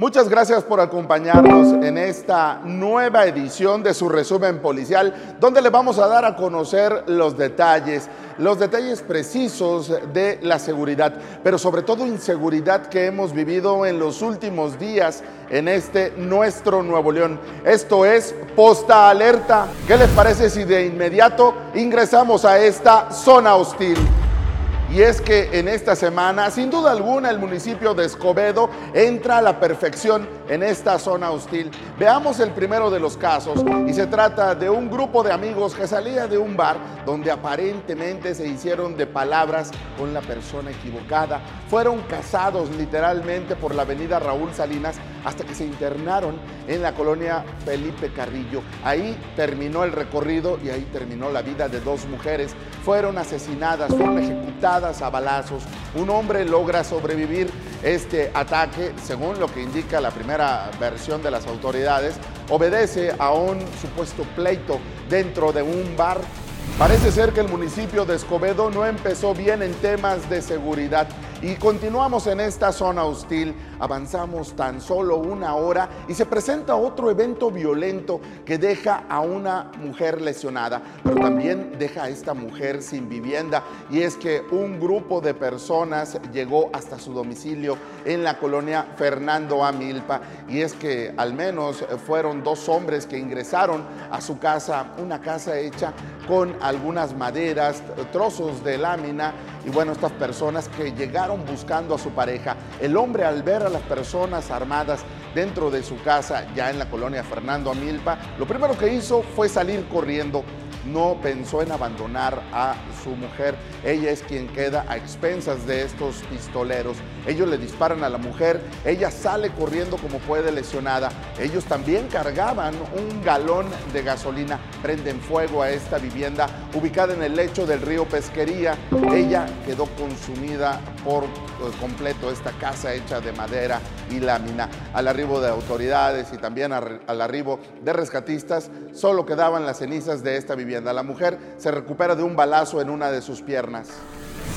Muchas gracias por acompañarnos en esta nueva edición de su resumen policial, donde le vamos a dar a conocer los detalles, los detalles precisos de la seguridad, pero sobre todo inseguridad que hemos vivido en los últimos días en este nuestro Nuevo León. Esto es Posta Alerta. ¿Qué les parece si de inmediato ingresamos a esta zona hostil? Y es que en esta semana, sin duda alguna, el municipio de Escobedo entra a la perfección en esta zona hostil. Veamos el primero de los casos y se trata de un grupo de amigos que salía de un bar donde aparentemente se hicieron de palabras con la persona equivocada. Fueron casados literalmente por la avenida Raúl Salinas hasta que se internaron en la colonia Felipe Carrillo. Ahí terminó el recorrido y ahí terminó la vida de dos mujeres. Fueron asesinadas, fueron ejecutadas a balazos. Un hombre logra sobrevivir este ataque, según lo que indica la primera versión de las autoridades, obedece a un supuesto pleito dentro de un bar. Parece ser que el municipio de Escobedo no empezó bien en temas de seguridad y continuamos en esta zona hostil. Avanzamos tan solo una hora y se presenta otro evento violento que deja a una mujer lesionada, pero también deja a esta mujer sin vivienda. Y es que un grupo de personas llegó hasta su domicilio en la colonia Fernando Amilpa. Y es que al menos fueron dos hombres que ingresaron a su casa, una casa hecha con algunas maderas, trozos de lámina y bueno, estas personas que llegaron buscando a su pareja, el hombre al ver a las personas armadas dentro de su casa, ya en la colonia Fernando Amilpa, lo primero que hizo fue salir corriendo no pensó en abandonar a su mujer. Ella es quien queda a expensas de estos pistoleros. Ellos le disparan a la mujer, ella sale corriendo como puede lesionada. Ellos también cargaban un galón de gasolina, prenden fuego a esta vivienda ubicada en el lecho del río Pesquería. Ella quedó consumida por completo, esta casa hecha de madera y lámina. Al arribo de autoridades y también al arribo de rescatistas, solo quedaban las cenizas de esta vivienda la mujer se recupera de un balazo en una de sus piernas.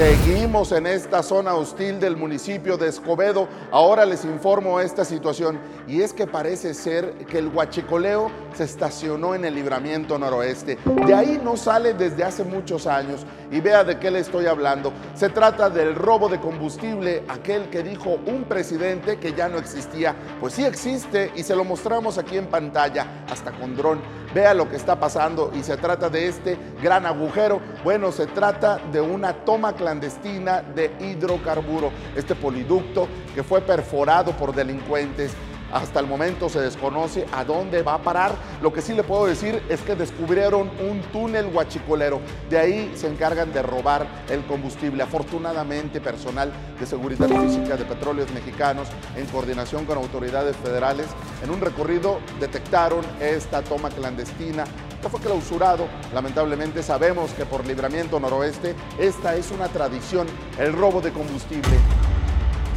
Seguimos en esta zona hostil del municipio de Escobedo. Ahora les informo esta situación y es que parece ser que el huachicoleo se estacionó en el libramiento noroeste. De ahí no sale desde hace muchos años y vea de qué le estoy hablando. Se trata del robo de combustible, aquel que dijo un presidente que ya no existía. Pues sí existe y se lo mostramos aquí en pantalla, hasta con dron. Vea lo que está pasando y se trata de este gran agujero. Bueno, se trata de una toma clandestina de hidrocarburo, este poliducto que fue perforado por delincuentes hasta el momento se desconoce a dónde va a parar. Lo que sí le puedo decir es que descubrieron un túnel guachicolero. De ahí se encargan de robar el combustible. Afortunadamente, personal de seguridad física de petróleos mexicanos, en coordinación con autoridades federales, en un recorrido detectaron esta toma clandestina que fue clausurado. Lamentablemente sabemos que por libramiento noroeste esta es una tradición, el robo de combustible.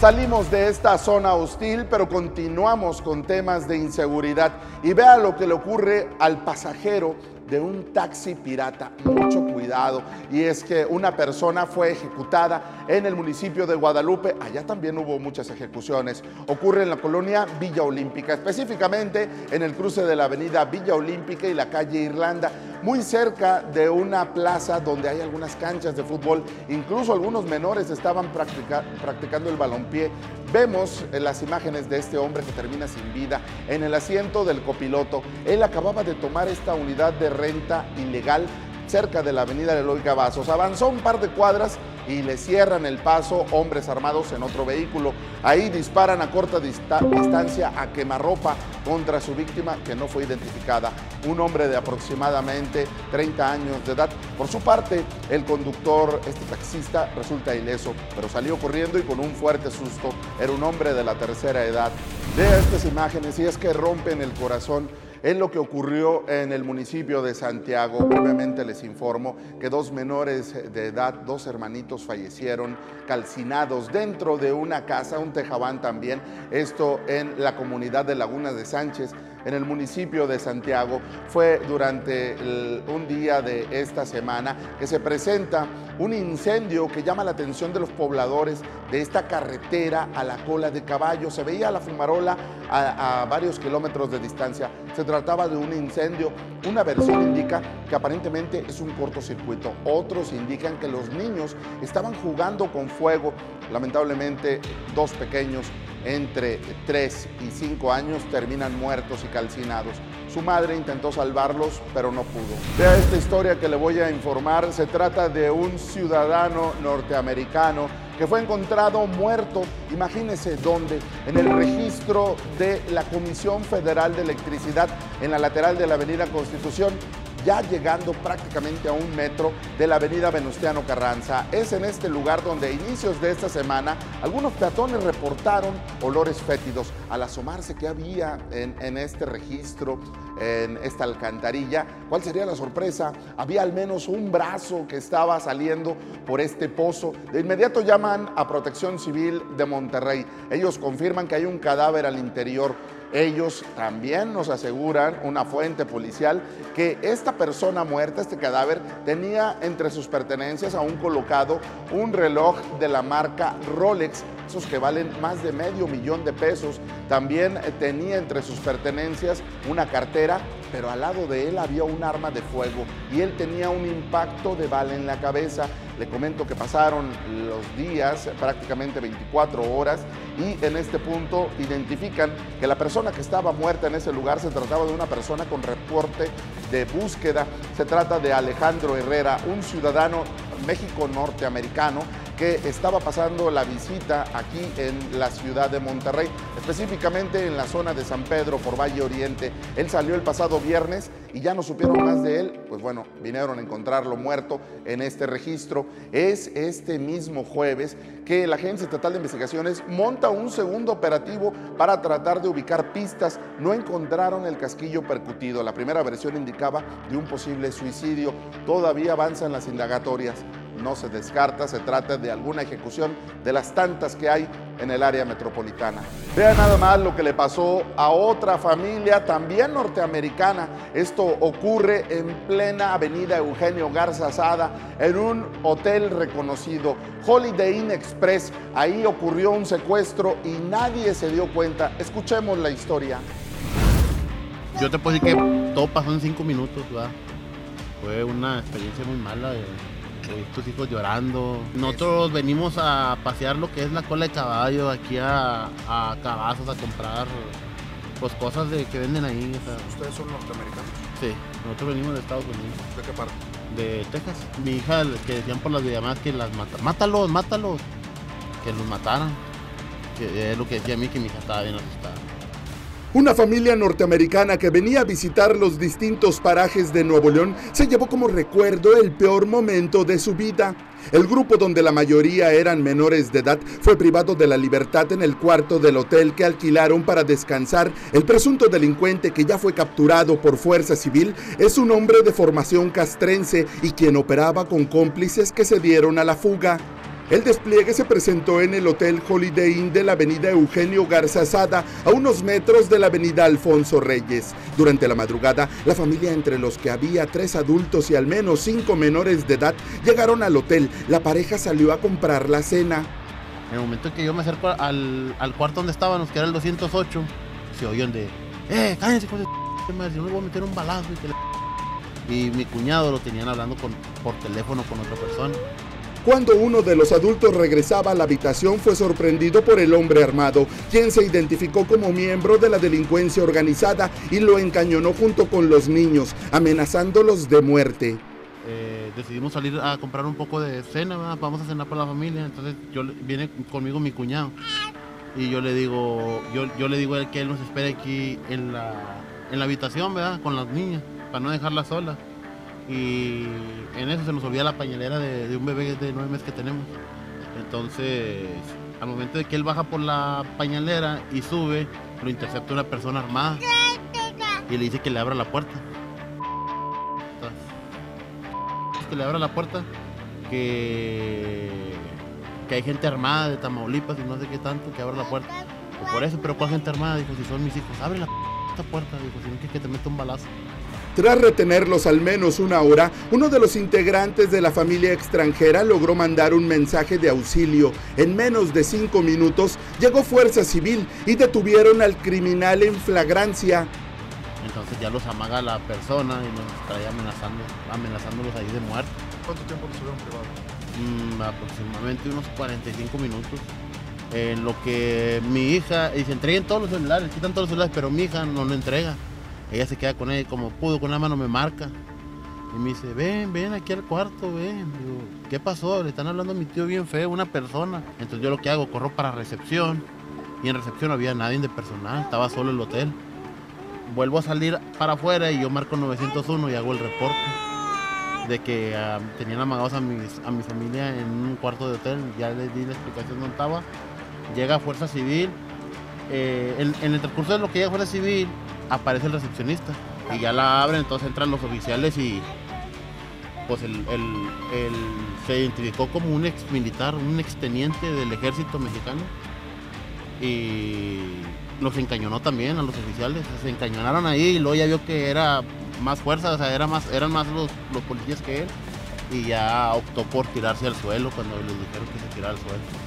Salimos de esta zona hostil, pero continuamos con temas de inseguridad. Y vea lo que le ocurre al pasajero de un taxi pirata. Mucho cuidado. Y es que una persona fue ejecutada en el municipio de Guadalupe. Allá también hubo muchas ejecuciones. Ocurre en la colonia Villa Olímpica, específicamente en el cruce de la avenida Villa Olímpica y la calle Irlanda, muy cerca de una plaza donde hay algunas canchas de fútbol. Incluso algunos menores estaban practicando el balompié. Vemos en las imágenes de este hombre que termina sin vida en el asiento del copiloto. Él acababa de tomar esta unidad de renta ilegal cerca de la avenida Eloy Cavazos. Avanzó un par de cuadras y le cierran el paso hombres armados en otro vehículo. Ahí disparan a corta distancia a quemarropa contra su víctima que no fue identificada, un hombre de aproximadamente 30 años de edad. Por su parte, el conductor, este taxista, resulta ileso, pero salió corriendo y con un fuerte susto. Era un hombre de la tercera edad. Vea estas imágenes y es que rompen el corazón es lo que ocurrió en el municipio de Santiago. Brevemente les informo que dos menores de edad, dos hermanitos fallecieron calcinados dentro de una casa, un tejabán también, esto en la comunidad de Laguna de Sánchez. En el municipio de Santiago. Fue durante un día de esta semana que se presenta un incendio que llama la atención de los pobladores de esta carretera a la cola de caballo. Se veía la fumarola a, a varios kilómetros de distancia. Se trataba de un incendio. Una versión indica que aparentemente es un cortocircuito. Otros indican que los niños estaban jugando con fuego. Lamentablemente, dos pequeños entre 3 y 5 años terminan muertos y calcinados. Su madre intentó salvarlos, pero no pudo. Vea esta historia que le voy a informar. Se trata de un ciudadano norteamericano que fue encontrado muerto, imagínese dónde, en el registro de la Comisión Federal de Electricidad en la lateral de la Avenida Constitución ya llegando prácticamente a un metro de la avenida Venustiano Carranza. Es en este lugar donde a inicios de esta semana algunos peatones reportaron olores fétidos. Al asomarse que había en, en este registro, en esta alcantarilla, ¿cuál sería la sorpresa? Había al menos un brazo que estaba saliendo por este pozo. De inmediato llaman a Protección Civil de Monterrey. Ellos confirman que hay un cadáver al interior ellos también nos aseguran, una fuente policial, que esta persona muerta, este cadáver, tenía entre sus pertenencias aún colocado un reloj de la marca Rolex, esos que valen más de medio millón de pesos. También tenía entre sus pertenencias una cartera, pero al lado de él había un arma de fuego y él tenía un impacto de bala en la cabeza. Le comento que pasaron los días, prácticamente 24 horas, y en este punto identifican que la persona que estaba muerta en ese lugar se trataba de una persona con reporte de búsqueda. Se trata de Alejandro Herrera, un ciudadano México-norteamericano que estaba pasando la visita aquí en la ciudad de Monterrey, específicamente en la zona de San Pedro por Valle Oriente. Él salió el pasado viernes y ya no supieron más de él, pues bueno, vinieron a encontrarlo muerto en este registro. Es este mismo jueves que la Agencia Estatal de Investigaciones monta un segundo operativo para tratar de ubicar pistas. No encontraron el casquillo percutido. La primera versión indicaba de un posible suicidio. Todavía avanzan las indagatorias no se descarta, se trata de alguna ejecución de las tantas que hay en el área metropolitana. Vean nada más lo que le pasó a otra familia también norteamericana. Esto ocurre en plena avenida Eugenio Garza Sada, en un hotel reconocido, Holiday Inn Express. Ahí ocurrió un secuestro y nadie se dio cuenta. Escuchemos la historia. Yo te puedo decir que todo pasó en cinco minutos, ¿verdad? Fue una experiencia muy mala. Tus hijos llorando. Nosotros venimos a pasear lo que es la cola de caballo, aquí a, a Cabazos a comprar pues cosas de que venden ahí. ¿Ustedes son norteamericanos? Sí, nosotros venimos de Estados Unidos. ¿De qué parte? De Texas. Mi hija, que decían por las videollamadas que las mataron. Mátalos, mátalos. Que los mataran. Que es lo que decía a mí que mi hija estaba bien asustada. Una familia norteamericana que venía a visitar los distintos parajes de Nuevo León se llevó como recuerdo el peor momento de su vida. El grupo donde la mayoría eran menores de edad fue privado de la libertad en el cuarto del hotel que alquilaron para descansar. El presunto delincuente que ya fue capturado por fuerza civil es un hombre de formación castrense y quien operaba con cómplices que se dieron a la fuga. El despliegue se presentó en el Hotel Holiday Inn de la avenida Eugenio Garza Sada, a unos metros de la avenida Alfonso Reyes. Durante la madrugada, la familia entre los que había tres adultos y al menos cinco menores de edad llegaron al hotel. La pareja salió a comprar la cena. En el momento en que yo me acerco al, cuarto donde estábamos, que era el 208, se oyeron de, ¡eh, cállense con madre, yo me voy a meter un balazo! Y, y mi cuñado lo tenían hablando por teléfono con otra persona. Cuando uno de los adultos regresaba a la habitación fue sorprendido por el hombre armado, quien se identificó como miembro de la delincuencia organizada y lo encañonó junto con los niños, amenazándolos de muerte. Eh, decidimos salir a comprar un poco de cena, vamos a cenar por la familia, entonces yo, viene conmigo mi cuñado y yo le digo, yo, le digo a él que él nos espere aquí en la, en la habitación, ¿verdad? Con las niñas, para no dejarla sola y en eso se nos olvida la pañalera de, un bebé de nueve meses que tenemos. Entonces, al momento de que él baja por la pañalera y sube, lo intercepta una persona armada y le dice que le abra la puerta. que le abra la puerta, que, que hay gente armada de Tamaulipas y no sé qué tanto, que abra la puerta. por eso, pero ¿cuál gente armada? Dijo, si son mis hijos, abre la puerta, dijo, si no que te mete un balazo. Tras retenerlos al menos una hora, uno de los integrantes de la familia extranjera logró mandar un mensaje de auxilio. En menos de cinco minutos llegó Fuerza Civil y detuvieron al criminal en flagrancia. Entonces ya los amaga la persona y nos trae amenazando, amenazándolos ahí de muerte. ¿Cuánto tiempo los hubieron privado? Mm, aproximadamente unos 45 minutos. En lo que mi hija, y se entreguen todos los celulares, quitan todos los celulares, pero mi hija no lo entrega. Ella se queda con él como pudo, con la mano me marca. Y me dice, ven, ven aquí al cuarto, ven. ¿qué pasó? Le están hablando a mi tío bien feo, una persona. Entonces yo lo que hago, corro para recepción. Y en recepción no había nadie de personal, estaba solo el hotel. Vuelvo a salir para afuera y yo marco 901 y hago el reporte de que ah, tenían amagados a, mis, a mi familia en un cuarto de hotel. Ya les di la explicación dónde estaba. Llega Fuerza Civil. Eh, en, en, el transcurso de lo que llega Fuerza Civil, aparece el recepcionista y ya la abren, entonces entran los oficiales y pues el, se identificó como un ex militar, un ex teniente del ejército mexicano y los encañonó también a los oficiales, se encañonaron ahí y luego ya vio que era más fuerza, o sea, era más, eran más los, los policías que él y ya optó por tirarse al suelo cuando les dijeron que se tirara al suelo.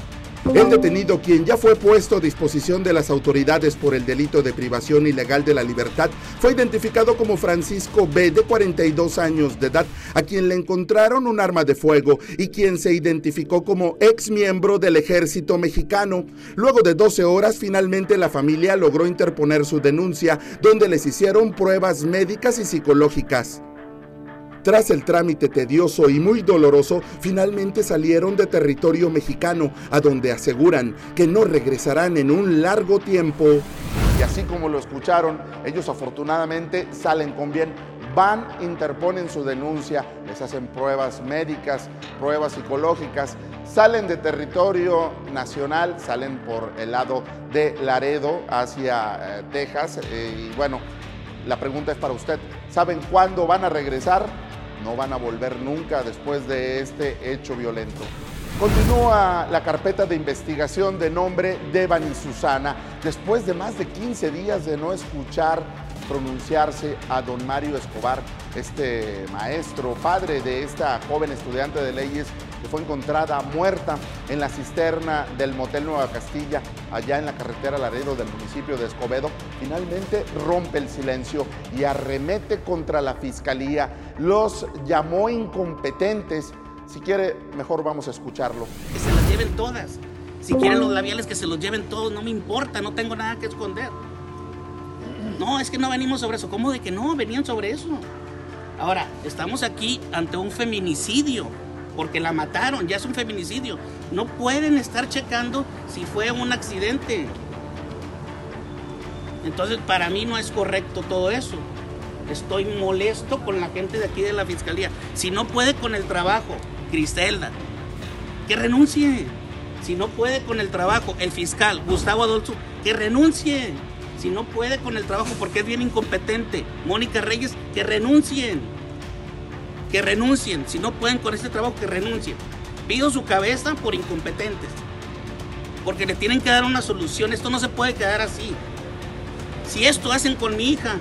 El detenido, quien ya fue puesto a disposición de las autoridades por el delito de privación ilegal de la libertad, fue identificado como Francisco B., de 42 años de edad, a quien le encontraron un arma de fuego y quien se identificó como ex miembro del ejército mexicano. Luego de 12 horas, finalmente la familia logró interponer su denuncia, donde les hicieron pruebas médicas y psicológicas. Tras el trámite tedioso y muy doloroso, finalmente salieron de territorio mexicano, a donde aseguran que no regresarán en un largo tiempo. Y así como lo escucharon, ellos afortunadamente salen con bien van, interponen su denuncia, les hacen pruebas médicas, pruebas psicológicas, salen de territorio nacional, salen por el lado de Laredo hacia eh, Texas. Eh, y bueno, la pregunta es para usted, ¿saben cuándo van a regresar? No van a volver nunca después de este hecho violento. Continúa la carpeta de investigación de nombre Devani Susana, después de más de 15 días de no escuchar pronunciarse a don Mario Escobar, este maestro, padre de esta joven estudiante de leyes que fue encontrada muerta en la cisterna del Motel Nueva Castilla, allá en la carretera Laredo del municipio de Escobedo, finalmente rompe el silencio y arremete contra la fiscalía. Los llamó incompetentes. Si quiere, mejor vamos a escucharlo. Que se las lleven todas. Si quieren los labiales, que se los lleven todos. No me importa, no tengo nada que esconder. No, es que no venimos sobre eso. ¿Cómo de que no? Venían sobre eso. Ahora, estamos aquí ante un feminicidio, porque la mataron, ya es un feminicidio. No pueden estar checando si fue un accidente. Entonces, para mí no es correcto todo eso. Estoy molesto con la gente de aquí de la fiscalía. Si no puede con el trabajo, Cristelda, que renuncie. Si no puede con el trabajo, el fiscal, Gustavo Adolfo, que renuncie si no puede con el trabajo porque es bien incompetente, Mónica Reyes, que renuncien. Que renuncien. Si no pueden con este trabajo, que renuncien. Pido su cabeza por incompetentes. Porque le tienen que dar una solución. Esto no se puede quedar así. Si esto hacen con mi hija,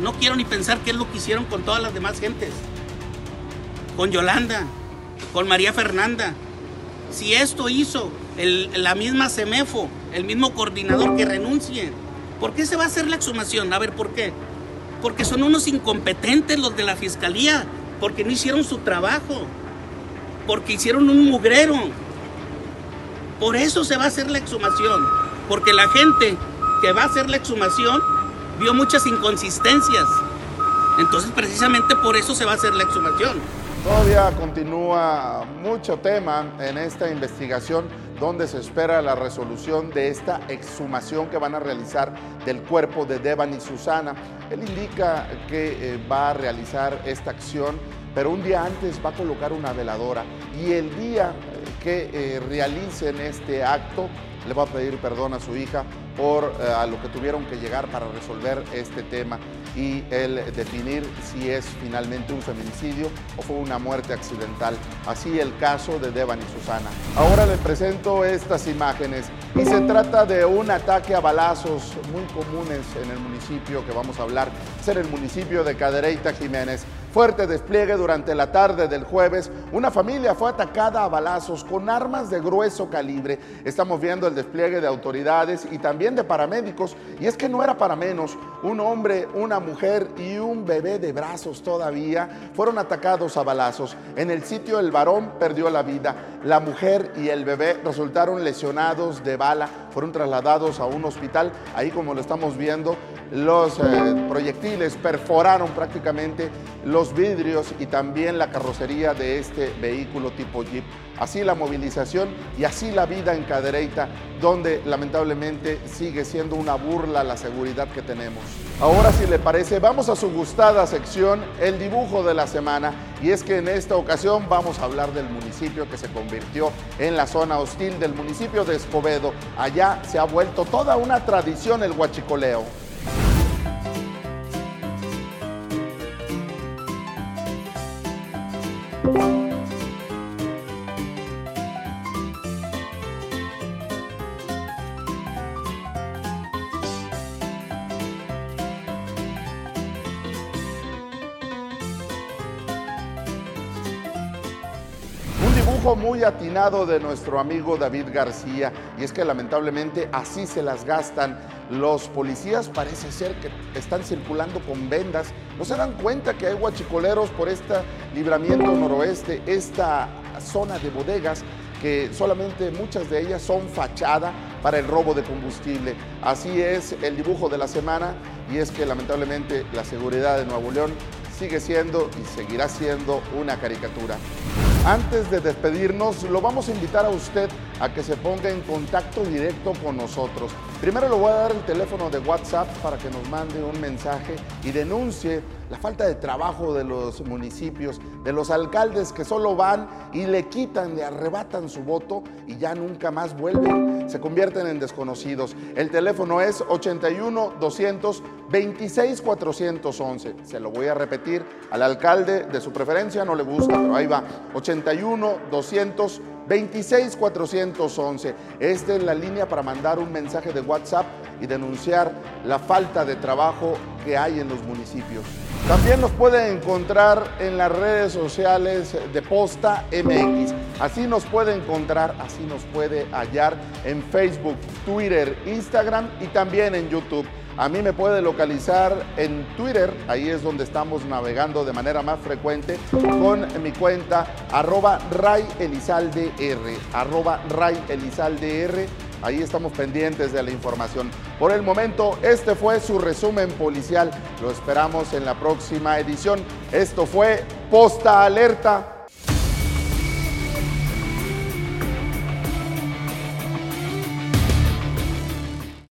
no quiero ni pensar qué es lo que hicieron con todas las demás gentes. Con Yolanda, con María Fernanda. Si esto hizo la misma CEMEFO, el mismo coordinador, que renuncien. ¿Por qué se va a hacer la exhumación? A ver, ¿por qué? Porque son unos incompetentes los de la fiscalía, porque no hicieron su trabajo, porque hicieron un mugrero. Por eso se va a hacer la exhumación, porque la gente que va a hacer la exhumación vio muchas inconsistencias. Entonces, precisamente por eso se va a hacer la exhumación. Todavía continúa mucho tema en esta investigación donde se espera la resolución de esta exhumación que van a realizar del cuerpo de Devan y Susana. Él indica que eh, va a realizar esta acción, pero un día antes va a colocar una veladora y el día que eh, realicen este acto. Le va a pedir perdón a su hija por eh, a lo que tuvieron que llegar para resolver este tema y el definir si es finalmente un feminicidio o fue una muerte accidental. Así el caso de Devan y Susana. Ahora les presento estas imágenes y se trata de un ataque a balazos muy comunes en el municipio que vamos a hablar, es en el municipio de Cadereyta Jiménez. Fuerte despliegue durante la tarde del jueves. Una familia fue atacada a balazos con armas de grueso calibre. Estamos viendo el despliegue de autoridades y también de paramédicos. Y es que no era para menos. Un hombre, una mujer y un bebé de brazos todavía fueron atacados a balazos. En el sitio el varón perdió la vida. La mujer y el bebé resultaron lesionados de bala. Fueron trasladados a un hospital. Ahí como lo estamos viendo, los eh, proyectiles perforaron prácticamente los vidrios y también la carrocería de este vehículo tipo Jeep. Así la movilización y así la vida en Cadereyta, donde lamentablemente sigue siendo una burla la seguridad que tenemos. Ahora, si le parece, vamos a su gustada sección, el dibujo de la semana. Y es que en esta ocasión vamos a hablar del municipio que se convirtió en la zona hostil del municipio de Escobedo. Allá se ha vuelto toda una tradición el huachicoleo. De nuestro amigo David García y es que lamentablemente así se las gastan los policías, parece ser que están circulando con vendas, no se dan cuenta que hay guachicoleros por este libramiento noroeste, esta zona de bodegas que solamente muchas de ellas son fachada para el robo de combustible. Así es el dibujo de la semana y es que lamentablemente la seguridad de Nuevo León sigue siendo y seguirá siendo una caricatura. Antes de despedirnos, lo vamos a invitar a usted a que se ponga en contacto directo con nosotros. Primero le voy a dar el teléfono de WhatsApp para que nos mande un mensaje y denuncie la falta de trabajo de los municipios, de los alcaldes que solo van y le quitan, le arrebatan su voto y ya nunca más vuelven, se convierten en desconocidos. El teléfono es 81 200 26 411. Se lo voy a repetir al alcalde de su preferencia, no le gusta, pero ahí va. 81 200 26 411. Esta es la línea para mandar un mensaje de WhatsApp y denunciar la falta de trabajo que hay en los municipios. También nos puede encontrar en las redes sociales de Posta MX. Así nos puede encontrar, así nos puede hallar en Facebook, Twitter, Instagram y también en YouTube. A mí me puede localizar en Twitter, ahí es donde estamos navegando de manera más frecuente, con mi cuenta arroba Ray Elizalde R, arroba Ray Elizalde R. Ahí estamos pendientes de la información. Por el momento, este fue su resumen policial. Lo esperamos en la próxima edición. Esto fue Posta Alerta